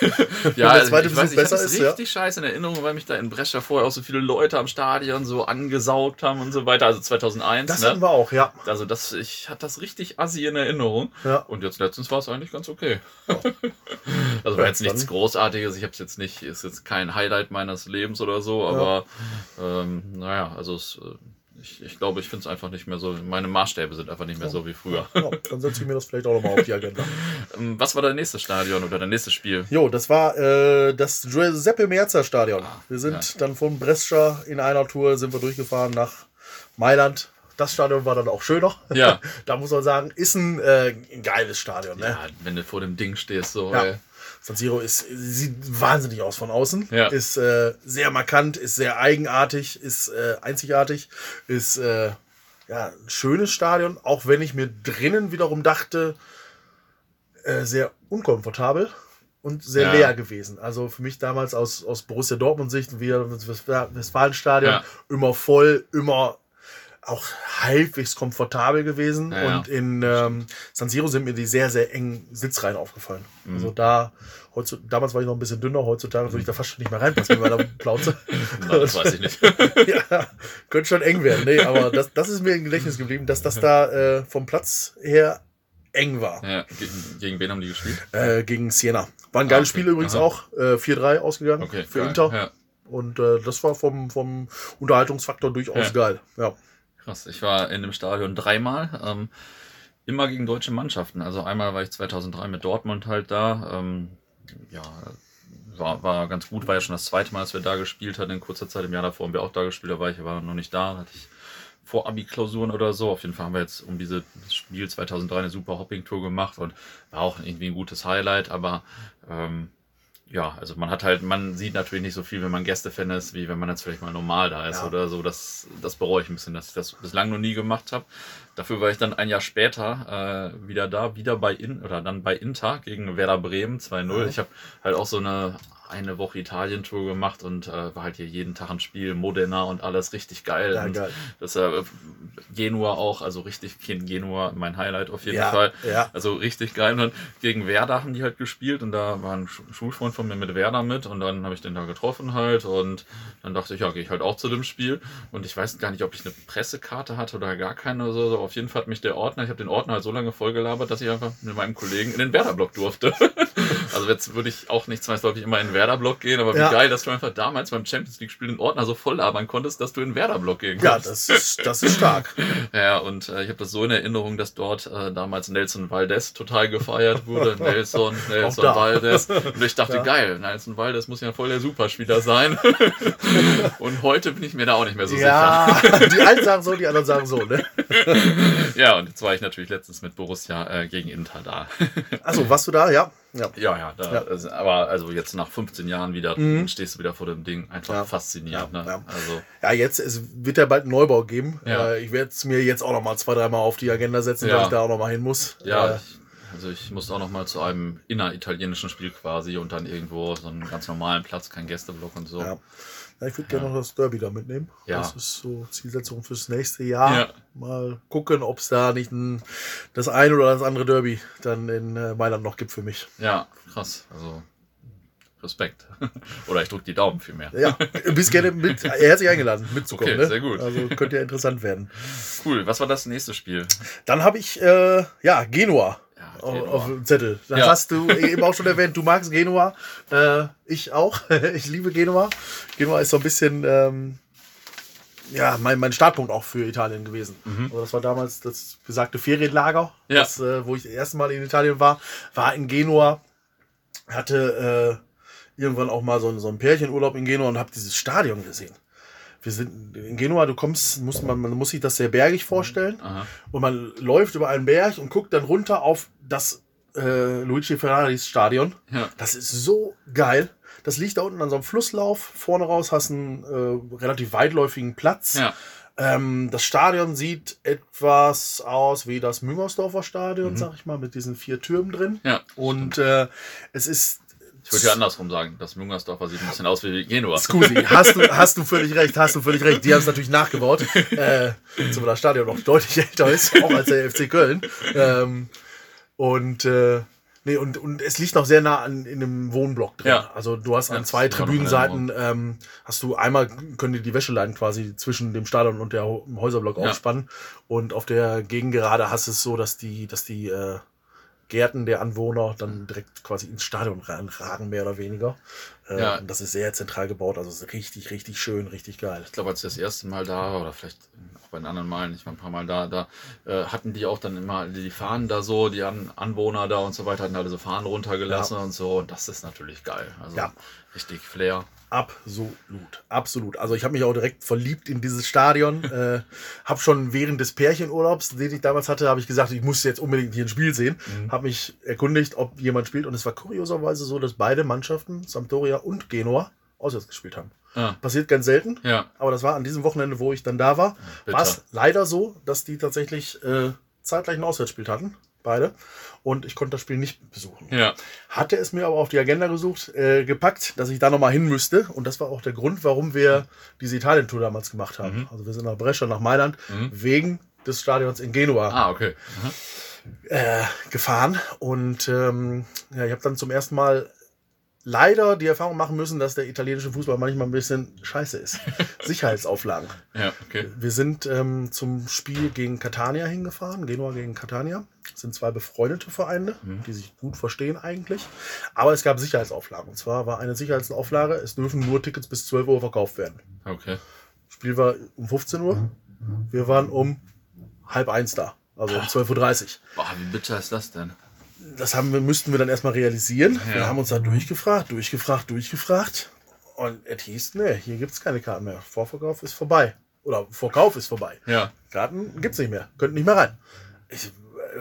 ja, der zweite ich, weiß, besser ich ist, richtig ja. scheiße in Erinnerung, weil mich da in Brescia vorher auch so viele Leute am Stadion so angesaugt haben und so weiter. Also 2001. Das ne? hatten wir auch, ja. Also das, ich hatte das richtig assi in Erinnerung. Ja. Und jetzt letztens war es eigentlich ganz okay. Ja. also war jetzt nichts Großartiges. Ich habe es jetzt nicht, ist jetzt kein Highlight meines Lebens oder so, aber ähm, naja, also es äh, ich, ich glaube, ich finde es einfach nicht mehr so. Meine Maßstäbe sind einfach nicht mehr so wie früher. Ja, dann setze ich mir das vielleicht auch nochmal auf die Agenda. Ähm, was war dein nächstes Stadion oder dein nächstes Spiel? Jo, das war äh, das Giuseppe Merzer Stadion. Ah, wir sind ja. dann von Brescia in einer Tour sind wir durchgefahren nach Mailand. Das Stadion war dann auch schöner. Ja. da muss man sagen, ist ein, äh, ein geiles Stadion. Ne? Ja, wenn du vor dem Ding stehst, so. Ja. San Siro ist, sieht wahnsinnig aus von außen. Ja. Ist äh, sehr markant, ist sehr eigenartig, ist äh, einzigartig, ist äh, ja, ein schönes Stadion, auch wenn ich mir drinnen wiederum dachte, äh, sehr unkomfortabel und sehr ja. leer gewesen. Also für mich damals aus, aus Borussia Dortmund-Sicht, wir das Westfalenstadion, ja. immer voll, immer auch halbwegs komfortabel gewesen. Ja, und in ähm, San Siro sind mir die sehr, sehr engen Sitzreihen aufgefallen. Mhm. Also da, heutzutage, damals war ich noch ein bisschen dünner, heutzutage würde ich da fast schon nicht mehr reinpassen mit meiner Plauze. Nein, das weiß ich nicht. ja, könnte schon eng werden. Nee, aber das, das ist mir im Gedächtnis geblieben, dass das da äh, vom Platz her eng war. Ja, gegen, gegen wen haben die gespielt? Äh, gegen Siena. War ein geiles ah, okay. Spiel übrigens Aha. auch. Äh, 4-3 ausgegangen okay, für geil. Inter. Ja. Und äh, das war vom, vom Unterhaltungsfaktor durchaus ja. geil. Ja. Krass, ich war in dem Stadion dreimal, ähm, immer gegen deutsche Mannschaften. Also einmal war ich 2003 mit Dortmund halt da. Ähm, ja, war, war ganz gut, war ja schon das zweite Mal, dass wir da gespielt hatten in kurzer Zeit. Im Jahr davor haben wir auch da gespielt, da war ich aber noch nicht da, hatte ich vor Abi-Klausuren oder so. Auf jeden Fall haben wir jetzt um dieses Spiel 2003 eine super Hopping-Tour gemacht und war auch irgendwie ein gutes Highlight, aber ähm, ja, also man hat halt, man sieht natürlich nicht so viel, wenn man Gästefan ist, wie wenn man jetzt vielleicht mal normal da ist Ja. oder so. Das, das bereue ich ein bisschen, dass ich das bislang noch nie gemacht habe. Dafür war ich dann ein Jahr später äh, wieder da, wieder bei In oder dann bei Inter gegen Werder Bremen 2-0. Ja. Ich habe halt auch so eine eine Woche Italien-Tour gemacht und äh, war halt hier jeden Tag ein Spiel, Modena und alles richtig geil. Ja, geil. Das äh, Genua auch, also richtig Genua, mein Highlight auf jeden Ja, Fall. ja. Also richtig geil. Und dann gegen Werder haben die halt gespielt und da war ein Schu- Schulfreund von mir mit Werder mit und dann habe ich den da getroffen halt und dann dachte ich, ja, gehe ich halt auch zu dem Spiel und ich weiß gar nicht, ob ich eine Pressekarte hatte oder gar keine oder so. Auf jeden Fall hat mich der Ordner, ich habe den Ordner halt so lange vollgelabert, dass ich einfach mit meinem Kollegen in den Werder-Block durfte. also jetzt würde ich auch nicht zwangsläufig immer in den Werder-Block gehen, aber wie Ja. geil, dass du einfach damals beim Champions League-Spiel den Ordner so voll labern konntest, dass du in den Werder-Block gehen Ja, konntest. das ist, das ist stark. Ja, und äh, ich habe das so in Erinnerung, dass dort äh, damals Nelson Valdez total gefeiert wurde. Nelson, Nelson. Valdez. Und ich dachte, Ja. geil, Nelson Valdez muss ja voll der Superspieler sein. und heute bin ich mir da auch nicht mehr so ja, die einen sagen so, die anderen sagen so, ne? sicher. Ja, und jetzt war ich natürlich letztens mit Borussia äh, gegen Inter da. Achso, warst du da? Ja. Ja. ja, ja, da, Ja. Also, aber also jetzt nach 15 Jahren wieder Mhm. stehst du wieder vor dem Ding. Einfach Ja. faszinierend. Ja, ne? ja. Also, Ja, jetzt es wird ja bald einen Neubau geben. Äh, ich werde es mir jetzt auch noch mal zwei, dreimal auf die Agenda setzen, dass ich da auch noch mal hin muss. ja, Äh, ich, also ich musste auch noch mal zu einem inneritalienischen Spiel quasi und dann irgendwo so einen ganz normalen Platz, kein Gästeblock und so. ja. Ja, ich würde gerne noch das Derby da mitnehmen. Ja. Das ist so Zielsetzung fürs nächste Jahr. Ja. Mal gucken, ob es da nicht ein, das eine oder das andere Derby dann in äh, Mailand noch gibt für mich. Ja, krass. Also Respekt. Oder ich drücke die Daumen viel mehr. Ja, bist gerne mit, herzlich eingeladen mitzukommen. Okay, ne? sehr gut. Also könnte ja interessant werden. Cool. Was war das nächste Spiel? Dann habe ich, äh, ja, Genua. Auf, auf dem Zettel. Das Ja. hast du eben auch schon erwähnt. Du magst Genua. Äh, ich auch. ich liebe Genua. Genua ist so ein bisschen ähm, ja, mein, mein Startpunkt auch für Italien gewesen. Also das war damals das besagte Ferienlager, Mhm. Ja. das, äh, wo ich das erste Mal in Italien war. War in Genua. Hatte äh, irgendwann auch mal so, ein- so einen Pärchenurlaub in Genua und habe dieses Stadion gesehen. Wir sind in Genua, du kommst, muss man, man muss sich das sehr bergig vorstellen. Aha. Und man läuft über einen Berg und guckt dann runter auf das äh, Luigi Ferraris Stadion. Ja. Das ist so geil. Das liegt da unten an so einem Flusslauf. Vorne raus hast du einen äh, relativ weitläufigen Platz. Ja. Ähm, das Stadion sieht etwas aus wie das Müngersdorfer Stadion, sag ich mal, mit diesen vier Türmen drin. Ja. Und äh, es ist. Ich würde ja andersrum sagen. Das Müngersdorfer sieht ein bisschen aus wie Genua. Scusi, hast du, hast du völlig recht, hast du völlig recht. Die haben es natürlich nachgebaut, äh, zumal das Stadion noch deutlich älter ist, auch als der FC Köln. Ähm, und, äh, nee, und, und es liegt noch sehr nah an, in einem Wohnblock drin. Ja. Also du hast Ja, an zwei Tribünenseiten, ähm, hast du einmal, können die die Wäscheleinen quasi zwischen dem Stadion und der dem Häuserblock Ja. aufspannen. Und auf der Gegengerade hast du es so, dass die, dass die äh, Gärten der Anwohner dann direkt quasi ins Stadion reinragen, mehr oder weniger. Äh, Ja. und das ist sehr zentral gebaut, also es ist richtig, richtig schön, richtig geil. Ich glaube, als ich das erste Mal da war, oder vielleicht bei den anderen Malen, ich war ein paar Mal da, da äh, hatten die auch dann immer die Fahnen da so, die An Anwohner da und so weiter hatten alle so Fahnen runtergelassen und so. Und das ist natürlich geil. Also Ja. richtig Flair. Absolut, absolut. Also ich habe mich auch direkt verliebt in dieses Stadion. äh, habe schon während des Pärchenurlaubs, den ich damals hatte, habe ich gesagt, ich muss jetzt unbedingt hier ein Spiel sehen. Habe mich erkundigt, ob jemand spielt. Und es war kurioserweise so, dass beide Mannschaften, Sampdoria und Genua, auswärts gespielt haben. Ah, Passiert ganz selten. ja. Aber das war an diesem Wochenende, wo ich dann da war, war es leider so, dass die tatsächlich äh, zeitgleich ein Auswärtsspiel hatten. Beide. Und ich konnte das Spiel nicht besuchen. Ja. Hatte es mir aber auf die Agenda gesucht, äh, gepackt, dass ich da nochmal hin müsste. Und das war auch der Grund, warum wir diese Italien-Tour damals gemacht haben. Mhm. Also wir sind nach Brescia, nach Mailand, Mhm. wegen des Stadions in Genua Ah, okay. Aha. äh, gefahren. Und ähm, ja, ich habe dann zum ersten Mal leider die Erfahrung machen müssen, dass der italienische Fußball manchmal ein bisschen scheiße ist. Sicherheitsauflagen. Ja, okay. Wir sind ähm, zum Spiel gegen Catania hingefahren, Genua gegen Catania. Das sind zwei befreundete Vereine, Mhm. die sich gut verstehen eigentlich. Aber es gab Sicherheitsauflagen. Und zwar war eine Sicherheitsauflage, es dürfen nur Tickets bis 12 Uhr verkauft werden. Okay. Spiel war um 15 Uhr. Wir waren um halb eins da. Also um 12.30 Uhr. Boah, wie bitter ist das denn? Das haben wir, müssten wir dann erstmal realisieren. Ja. Wir haben uns da durchgefragt, durchgefragt, durchgefragt. Und es hieß, nee, hier gibt es keine Karten mehr. Vorverkauf ist vorbei. Oder Vorkauf ist vorbei. Ja. Karten gibt's nicht mehr. Könnten nicht mehr rein. Ich, äh,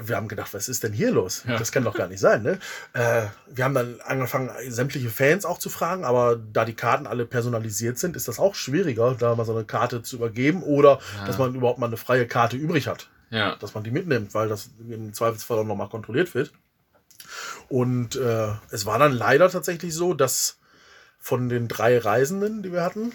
wir haben gedacht, was ist denn hier los? Ja. Das kann doch gar nicht sein. Ne? Äh, wir haben dann angefangen, sämtliche Fans auch zu fragen, aber da die Karten alle personalisiert sind, ist das auch schwieriger, da mal so eine Karte zu übergeben oder Ja. dass man überhaupt mal eine freie Karte übrig hat Ja. dass man die mitnimmt, weil das im Zweifelsfall auch nochmal kontrolliert wird. Und äh, es war dann leider tatsächlich so, dass von den drei Reisenden, die wir hatten,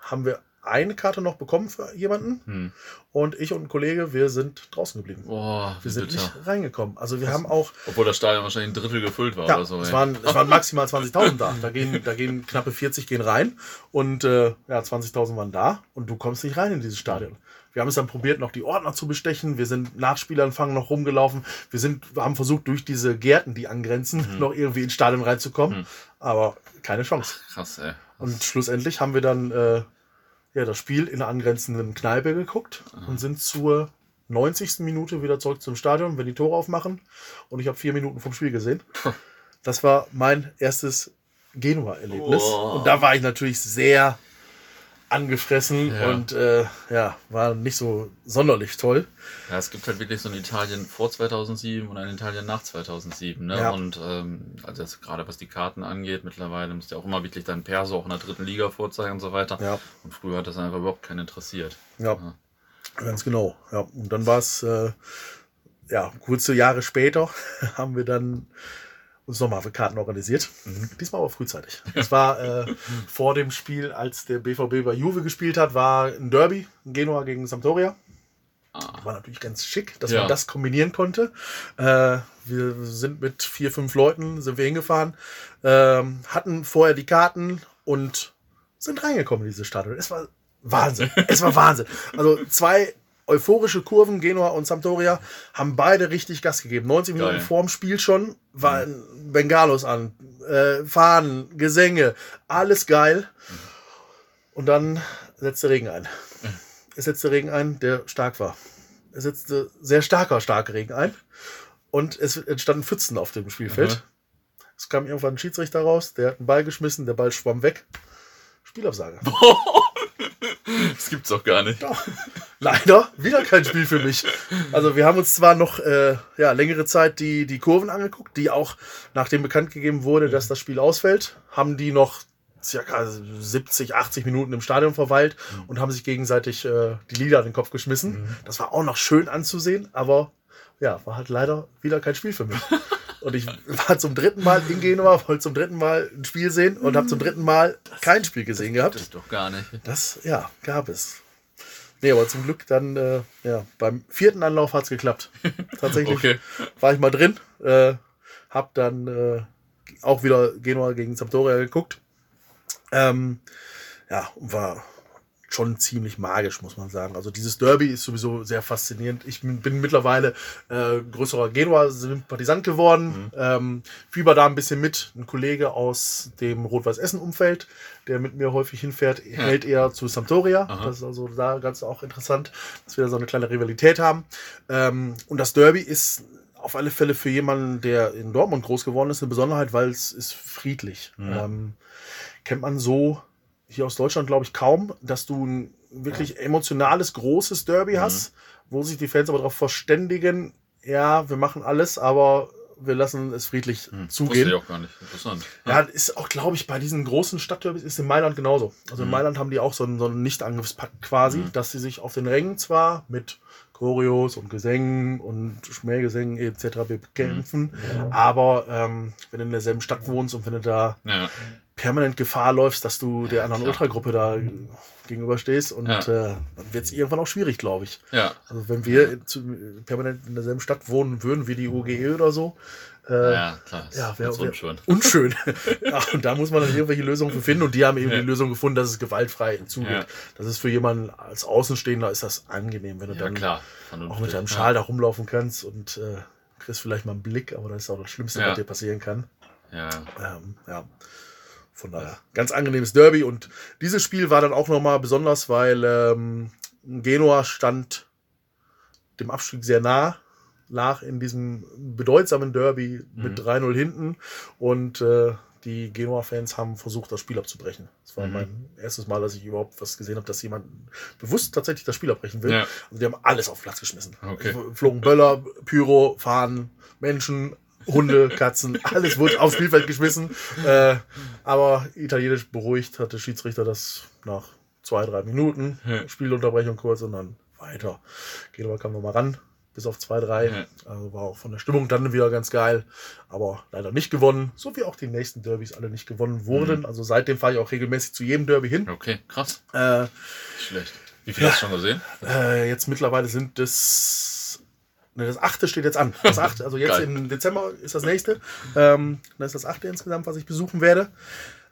haben wir eine Karte noch bekommen für jemanden. Hm. Und ich und ein Kollege, wir sind draußen geblieben. Wie Wir sind bitter. nicht reingekommen. Also wir haben auch, Obwohl das Stadion wahrscheinlich ein Drittel gefüllt war ja, oder so. es, waren, es waren maximal 20.000 da. Da gehen, da gehen knappe 40 gehen rein und äh, ja, 20.000 waren da und du kommst nicht rein in dieses Stadion. Wir haben es dann probiert, noch die Ordner zu bestechen. Wir sind nach Spielanfang noch rumgelaufen. Wir sind, haben versucht, durch diese Gärten, die angrenzen, noch irgendwie ins Stadion reinzukommen. Mhm. Aber keine Chance. Krass, ey. Und schlussendlich haben wir dann äh, ja, das Spiel in einer angrenzenden Kneipe geguckt und sind zur 90. Minute wieder zurück zum Stadion, wenn die Tore aufmachen. Und ich habe vier Minuten vom Spiel gesehen. Das war mein erstes Genua-Erlebnis. Oh. Und da war ich natürlich sehr angefressen Ja. und äh, ja, war nicht so sonderlich toll. Ja, es gibt halt wirklich so ein Italien vor 2007 und ein Italien nach 2007. Ne? Ja. Und ähm, also jetzt gerade was die Karten angeht, mittlerweile musst du ja auch immer wirklich deinen Perso auch in der dritten Liga vorzeigen und so weiter. Ja. Und früher hat das einfach überhaupt keinen interessiert. Ja, Ja. ganz genau. Ja, und dann war es, äh, ja, kurze Jahre später haben wir dann uns nochmal für Karten organisiert. Diesmal aber frühzeitig. Es war äh, vor dem Spiel, als der BVB bei Juve gespielt hat, war ein Derby, Genua gegen Sampdoria. Ah. War natürlich ganz schick, dass Ja. man das kombinieren konnte. Äh, wir sind mit vier, fünf Leuten sind wir hingefahren, ähm, hatten vorher die Karten und sind reingekommen in dieses Stadion. Es war Wahnsinn. es war Wahnsinn. Also zwei euphorische Kurven, Genua und Sampdoria, haben beide richtig Gas gegeben. 90 Minuten Geil. vorm Spiel schon waren Bengalos an, äh, Fahnen, Gesänge, alles geil. Und dann setzte Regen ein. Es setzte Regen ein, der stark war. Es setzte sehr starker, starker Regen ein. Und es entstanden Pfützen auf dem Spielfeld. Aha. Es kam irgendwann ein Schiedsrichter raus, der hat einen Ball geschmissen, der Ball schwamm weg. Spielabsage. Das gibt's doch gar nicht. Doch. Leider wieder kein Spiel für mich. Also wir haben uns zwar noch äh, ja, längere Zeit die, die Kurven angeguckt, die auch nachdem bekannt gegeben wurde, dass das Spiel ausfällt, haben die noch circa 70, 80 Minuten im Stadion verweilt und haben sich gegenseitig äh, die Lieder an den Kopf geschmissen. Das war auch noch schön anzusehen, aber ja, war halt leider wieder kein Spiel für mich. Und ich war zum dritten Mal in Genua, wollte zum dritten Mal ein Spiel sehen und habe zum dritten Mal kein Spiel gesehen gehabt. Das doch gar nicht. Das, ja, gab es. Nee, aber zum Glück dann, äh, ja, beim vierten Anlauf hat es geklappt. Tatsächlich Okay. war ich mal drin, äh, hab dann äh, auch wieder Genua gegen Sampdoria geguckt. Ähm, ja, und war schon ziemlich magisch, muss man sagen. Also dieses Derby ist sowieso sehr faszinierend. Ich bin, mittlerweile äh, größerer Genua-Sympathisant geworden. Ähm, fieber da ein bisschen mit. Ein Kollege aus dem Rot-Weiß-Essen-Umfeld, der mit mir häufig hinfährt, hält eher zu Sampdoria. Aha. Das ist also da ganz auch interessant, dass wir da so eine kleine Rivalität haben. Ähm, und das Derby ist auf alle Fälle für jemanden, der in Dortmund groß geworden ist, eine Besonderheit, weil es ist friedlich. Ähm, kennt man so hier aus Deutschland, glaube ich, kaum, dass du ein wirklich emotionales, großes Derby hast, wo sich die Fans aber darauf verständigen, ja, wir machen alles, aber wir lassen es friedlich Wusste zugehen. ich auch gar nicht. Interessant. Ja, ist auch, glaube ich, bei diesen großen Stadtderbys ist in Mailand genauso. Also in Mailand haben die auch so einen, so einen Nicht-Angriffspakt quasi, dass sie sich auf den Rängen zwar mit Choreos und Gesängen und Schmähgesängen etc. bekämpfen, aber ähm, wenn du in derselben Stadt wohnst und wenn du da Ja. Permanent Gefahr läufst, dass du der anderen. Ultragruppe da gegenüberstehst und äh, dann wird es irgendwann auch schwierig, glaube ich. Ja. Also wenn wir zu, permanent in derselben Stadt wohnen würden wie die UGE oder so, äh, Ja, klar. Das ja, wär unschön. unschön. ja, und da muss man dann irgendwelche Lösungen für finden und die haben eben Ja. die Lösung gefunden, dass es gewaltfrei zugeht. Ja. Das ist für jemanden als Außenstehender ist das angenehm, wenn du dann klar. auch mit deinem Schal da rumlaufen kannst und äh, kriegst vielleicht mal einen Blick, aber das ist auch das Schlimmste, was dir passieren kann. Ja. ja. Ähm, ja. Von daher, ganz angenehmes Derby. Und dieses Spiel war dann auch nochmal besonders, weil ähm, Genua stand dem Abstieg sehr nah. lag in diesem bedeutsamen Derby mit Mhm. 3-0 hinten und äh, die Genua-Fans haben versucht, das Spiel abzubrechen. Das war Mhm. mein erstes Mal, dass ich überhaupt was gesehen habe, dass jemand bewusst tatsächlich das Spiel abbrechen will. Ja. Also die haben alles auf Platz geschmissen. Okay. Flogen Böller, Pyro, Fahnen, Menschen, Hunde, Katzen, alles wurde aufs Spielfeld geschmissen. Äh, aber italienisch beruhigt hat der Schiedsrichter das nach zwei, drei Minuten. Ja. Spielunterbrechung kurz und dann weiter. Genua kam nochmal ran, bis auf zwei, drei. Ja. Also war auch von der Stimmung dann wieder ganz geil. Aber leider nicht gewonnen. So wie auch die nächsten Derbys alle nicht gewonnen wurden. Mhm. Also seitdem fahre ich auch regelmäßig zu jedem Derby hin. Okay, krass. Äh, Schlecht. Wie viel hast du schon gesehen? äh, jetzt mittlerweile sind es. Ne, das achte steht jetzt an. Das achte, also jetzt im Dezember ist das nächste. Ähm, dann ist das achte insgesamt, was ich besuchen werde.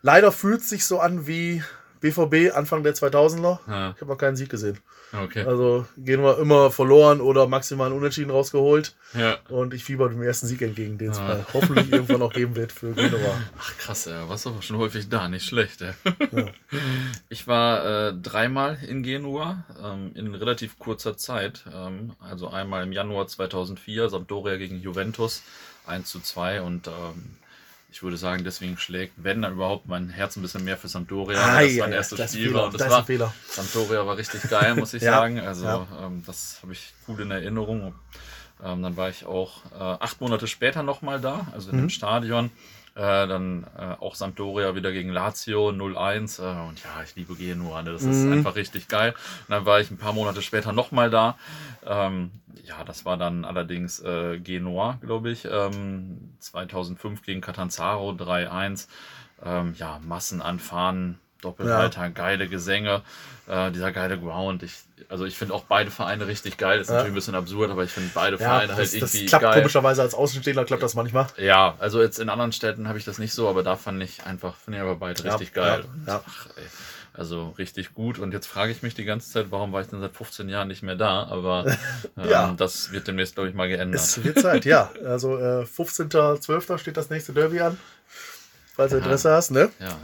Leider fühlt es sich so an wie BVB Anfang der 2000er. Ja, Ich habe noch keinen Sieg gesehen. okay. Also gehen wir immer verloren oder maximal Unentschieden rausgeholt. Ja. Und ich fieber dem ersten Sieg entgegen, den es mal hoffentlich irgendwann auch geben wird für Genua. Ach krass, ja. Warst aber schon häufig da, nicht schlecht, ja. Ja. Ich war äh, dreimal in Genua ähm, in relativ kurzer Zeit. Ähm, also einmal im Januar 2004, Sampdoria gegen Juventus 1 zu 2 und ähm, ich würde sagen, deswegen schlägt, wenn dann überhaupt, mein Herz ein bisschen mehr für Sampdoria. weil das mein erstes das Spiel war und Das das war, Fehler. Sampdoria war richtig geil, muss ich Ja, sagen. Also ja. ähm, das habe ich gut in Erinnerung. Ähm, dann war ich auch äh, acht Monate später nochmal da, also in Mhm. dem Stadion. Äh, dann äh, auch Sampdoria wieder gegen Lazio 0-1. Äh, und ja, ich liebe Genua, ne? das ist Mhm. einfach richtig geil. Und dann war ich ein paar Monate später nochmal da. Ähm, ja, das war dann allerdings äh, Genua, glaube ich. Ähm, 2005 gegen Catanzaro 3-1. Ähm, ja, Massen Doppelhalter, geile Gesänge, äh, dieser geile Ground. Ich, also ich finde auch beide Vereine richtig geil. Das ist Ja. natürlich ein bisschen absurd, aber ich finde beide Ja, Vereine halt das, das irgendwie klappt geil. komischerweise als Außenstehender, klappt das manchmal. Ja, also jetzt in anderen Städten habe ich das nicht so, aber da fand ich einfach, finde ich aber beide Ja, richtig geil. ja, ja. Ach, also richtig gut. Und jetzt frage ich mich die ganze Zeit, warum war ich denn seit 15 Jahren nicht mehr da? Aber ähm, Ja. das wird demnächst, glaube ich, mal geändert. Es wird Zeit, ja. Also äh, 15.12. steht das nächste Derby an. Falls du. Interesse hast, ne? ja,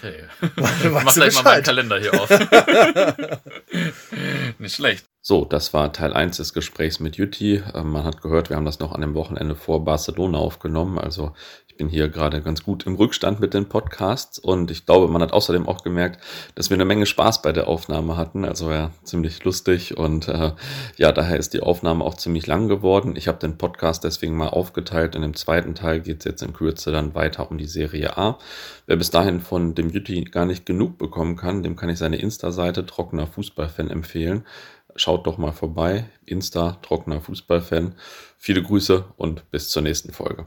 okay. Weißt mach gleich mal meinen. Kalender hier auf. Nicht schlecht. So, das war Teil 1 des Gesprächs mit Jutti. Ähm, Man hat gehört, wir haben das noch an dem Wochenende vor Barcelona aufgenommen. Also bin hier gerade ganz gut im Rückstand mit den Podcasts und ich glaube, man hat außerdem auch gemerkt, dass wir eine Menge Spaß bei der Aufnahme hatten. Also ja, ziemlich lustig und äh, ja, daher ist die Aufnahme auch ziemlich lang geworden. Ich habe den Podcast deswegen mal aufgeteilt und im zweiten Teil geht es jetzt in Kürze dann weiter um die Serie A. Wer bis dahin von dem Jutti gar nicht genug bekommen kann, dem kann ich seine Insta-Seite Trockener Fußballfan empfehlen. Schaut doch mal vorbei. Insta Trockener Fußballfan. Viele Grüße und bis zur nächsten Folge.